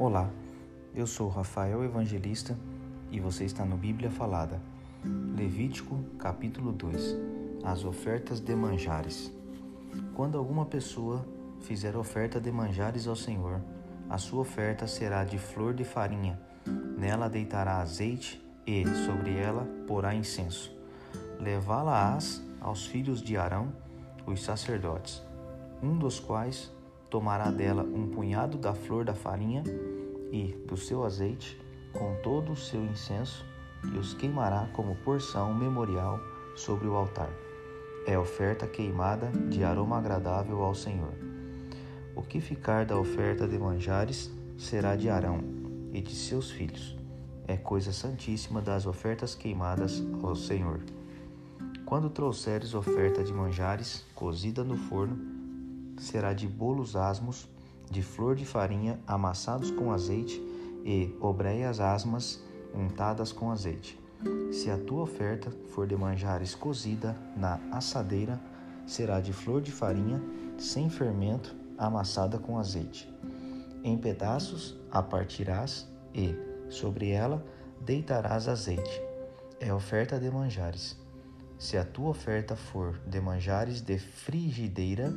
Olá, eu sou Rafael Evangelista e você está no Bíblia Falada. Levítico, capítulo 2 As ofertas de manjares. Quando alguma pessoa fizer oferta de manjares ao Senhor, a sua oferta será de flor de farinha. Nela deitará azeite e, sobre ela, porá incenso. Levá-la-ás aos filhos de Arão, os sacerdotes, um dos quais tomará dela um punhado da flor da farinha e do seu azeite, com todo o seu incenso, e os queimará como porção memorial sobre o altar. É oferta queimada de aroma agradável ao Senhor. O que ficar da oferta de manjares será de Arão e de seus filhos. É coisa santíssima das ofertas queimadas ao Senhor. Quando trouxeres oferta de manjares cozida no forno, será de bolos asmos, de flor de farinha amassados com azeite e obreias asmas untadas com azeite. Se a tua oferta for de manjares cozida na assadeira, será de flor de farinha sem fermento, amassada com azeite. Em pedaços a partirás e, sobre ela, deitarás azeite. É oferta de manjares. Se a tua oferta for de manjares de frigideira,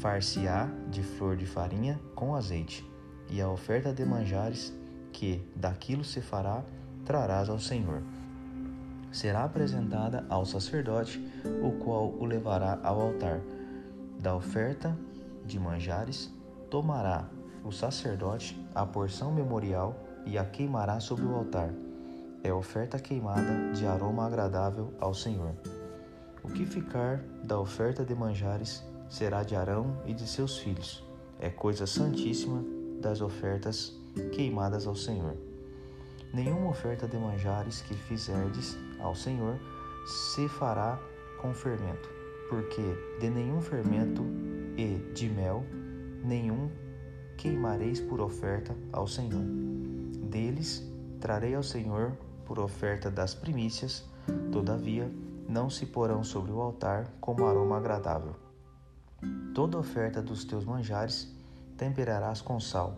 far-se-á de flor de farinha com azeite. E a oferta de manjares, que daquilo se fará, trarás ao Senhor. Será apresentada ao sacerdote, o qual o levará ao altar. Da oferta de manjares, tomará o sacerdote a porção memorial e a queimará sobre o altar é oferta queimada de aroma agradável ao Senhor. O que ficar da oferta de manjares será de Arão e de seus filhos. É coisa santíssima das ofertas queimadas ao Senhor. Nenhuma oferta de manjares que fizerdes ao Senhor se fará com fermento, porque de nenhum fermento e de mel nenhum queimareis por oferta ao Senhor. Deles trarei ao Senhor por oferta das primícias, todavia não se porão sobre o altar como aroma agradável. Toda oferta dos teus manjares temperarás com sal.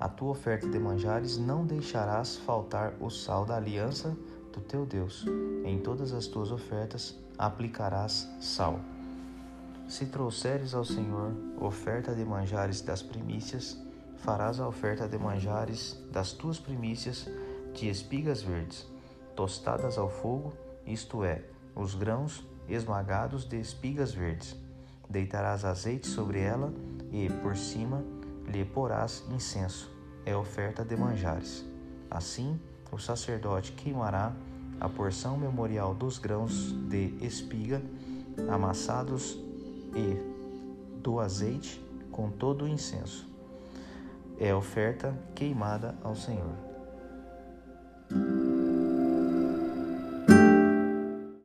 A tua oferta de manjares não deixarás faltar o sal da aliança do teu Deus. Em todas as tuas ofertas aplicarás sal. Se trouxeres ao Senhor oferta de manjares das primícias, farás a oferta de manjares das tuas primícias de espigas verdes, tostadas ao fogo, isto é, os grãos esmagados de espigas verdes. Deitarás azeite sobre ela e, por cima, lhe porás incenso, é oferta de manjares. Assim, o sacerdote queimará a porção memorial dos grãos de espiga amassados e do azeite com todo o incenso. É oferta queimada ao Senhor.